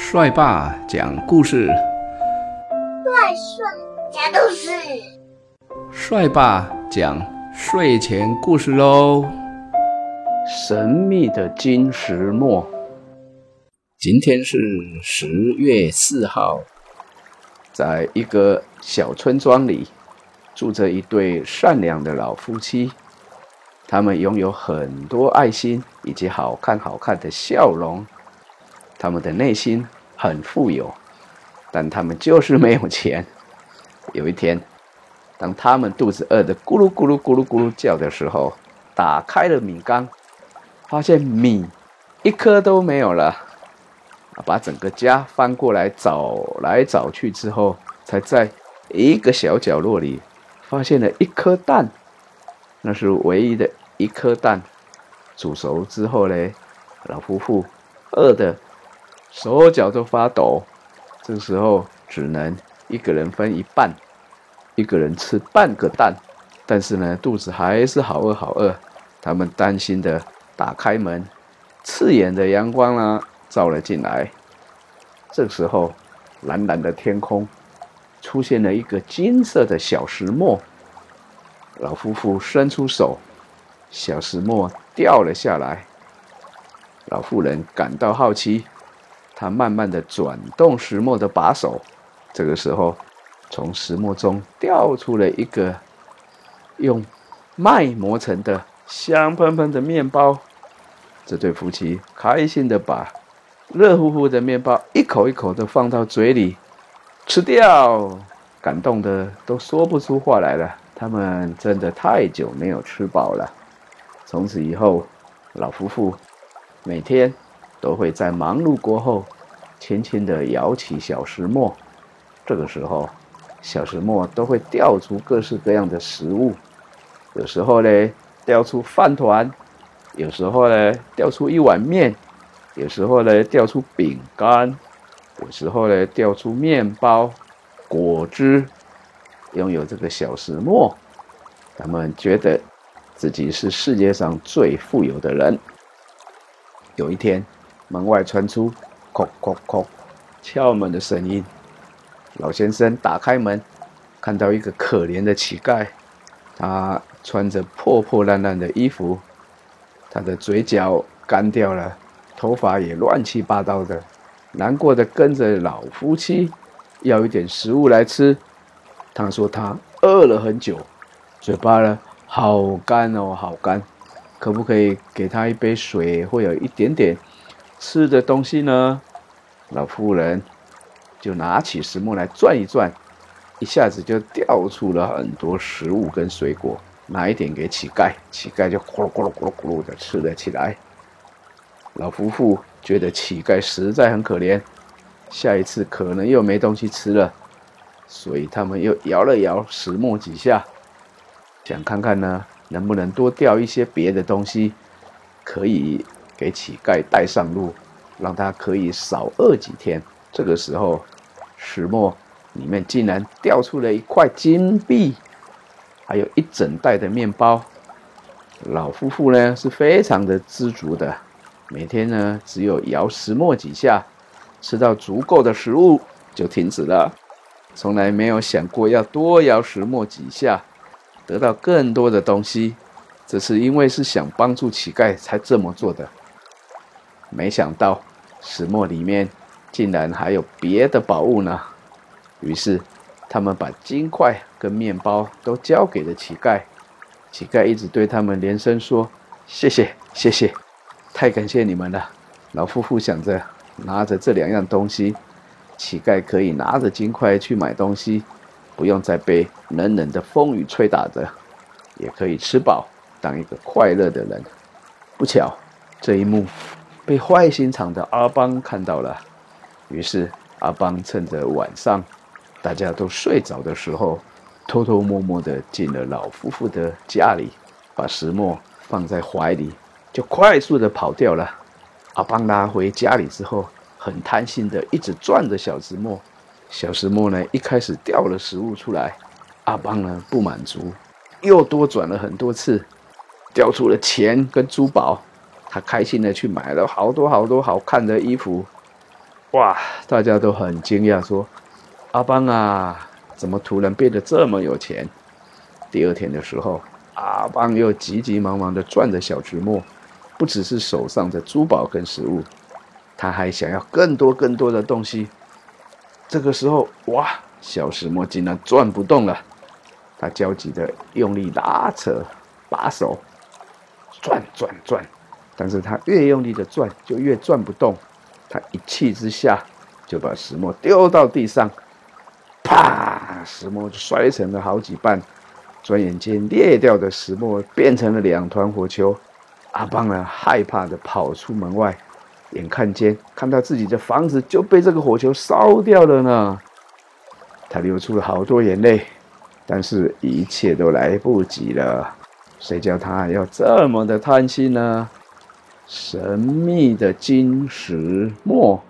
帅爸讲故事，帅帅讲故事，帅爸讲睡前故事喽。神秘的金石墨。今天是十月四号，在一个小村庄里，住着一对善良的老夫妻。他们拥有很多爱心以及好看好看的笑容。他们的内心很富有，但他们就是没有钱。有一天，当他们肚子饿得咕噜咕噜咕噜咕噜叫的时候，打开了米缸，发现米一颗都没有了。把整个家翻过来找来找去之后，才在一个小角落里发现了一颗蛋，那是唯一的一颗蛋。煮熟之后嘞，老夫妇饿的手脚都发抖，这时候只能一个人分一半，一个人吃半个蛋。但是呢，肚子还是好饿好饿。他们担心的打开门，刺眼的阳光呢。照了进来。这时候，蓝蓝的天空出现了一个金色的小石磨。老夫妇伸出手，小石磨掉了下来。老妇人感到好奇，他慢慢的转动石磨的把手。这个时候，从石磨中掉出了一个用麦磨成的香喷喷的面包。这对夫妻开心的把。热乎乎的面包，一口一口的放到嘴里，吃掉，感动的都说不出话来了。他们真的太久没有吃饱了。从此以后，老夫妇每天都会在忙碌过后，轻轻的摇起小石磨。这个时候，小石磨都会掉出各式各样的食物。有时候呢，掉出饭团；有时候呢，掉出一碗面。有时候呢，掉出饼干；有时候呢，掉出面包、果汁。拥有这个小石磨，他们觉得自己是世界上最富有的人。有一天，门外传出“叩叩叩”敲门的声音。老先生打开门，看到一个可怜的乞丐，他穿着破破烂烂的衣服，他的嘴角干掉了。头发也乱七八糟的，难过的跟着老夫妻要一点食物来吃。他说他饿了很久，嘴巴呢好干哦，好干，可不可以给他一杯水或有一点点吃的东西呢？老妇人就拿起石磨来转一转，一下子就掉出了很多食物跟水果，拿一点给乞丐，乞丐就咕噜咕噜咕噜咕噜的吃了起来。老夫妇觉得乞丐实在很可怜，下一次可能又没东西吃了，所以他们又摇了摇石磨几下，想看看呢能不能多掉一些别的东西，可以给乞丐带上路，让他可以少饿几天。这个时候，石磨里面竟然掉出了一块金币，还有一整袋的面包。老夫妇呢是非常的知足的。每天呢，只有摇石磨几下，吃到足够的食物就停止了，从来没有想过要多摇石磨几下，得到更多的东西。这是因为是想帮助乞丐才这么做的。没想到石磨里面竟然还有别的宝物呢。于是他们把金块跟面包都交给了乞丐。乞丐一直对他们连声说：“谢谢，谢谢。”太感谢你们了，老夫妇想着拿着这两样东西，乞丐可以拿着金块去买东西，不用再被冷冷的风雨吹打着，也可以吃饱，当一个快乐的人。不巧，这一幕被坏心肠的阿邦看到了，于是阿邦趁着晚上大家都睡着的时候，偷偷摸摸的进了老夫妇的家里，把石墨放在怀里。就快速的跑掉了。阿邦拉回家里之后，很贪心的一直转着小石磨。小石磨呢，一开始掉了食物出来，阿邦呢不满足，又多转了很多次，掉出了钱跟珠宝。他开心的去买了好多好多好看的衣服。哇，大家都很惊讶，说：“阿邦啊，怎么突然变得这么有钱？”第二天的时候，阿邦又急急忙忙的赚着小石磨，不只是手上的珠宝跟食物，他还想要更多更多的东西。这个时候，哇，小石磨竟然转不动了，他焦急的用力拉扯把手，转转转，但是他越用力的转，就越转不动。他一气之下就把石磨丢到地上，啪！石磨就摔成了好几半。转眼间，裂掉的石磨变成了两团火球。阿邦呢，害怕的跑出门外，眼看见看到自己的房子就被这个火球烧掉了呢。他流出了好多眼泪，但是一切都来不及了。谁叫他要这么的贪心呢？神秘的金石墨。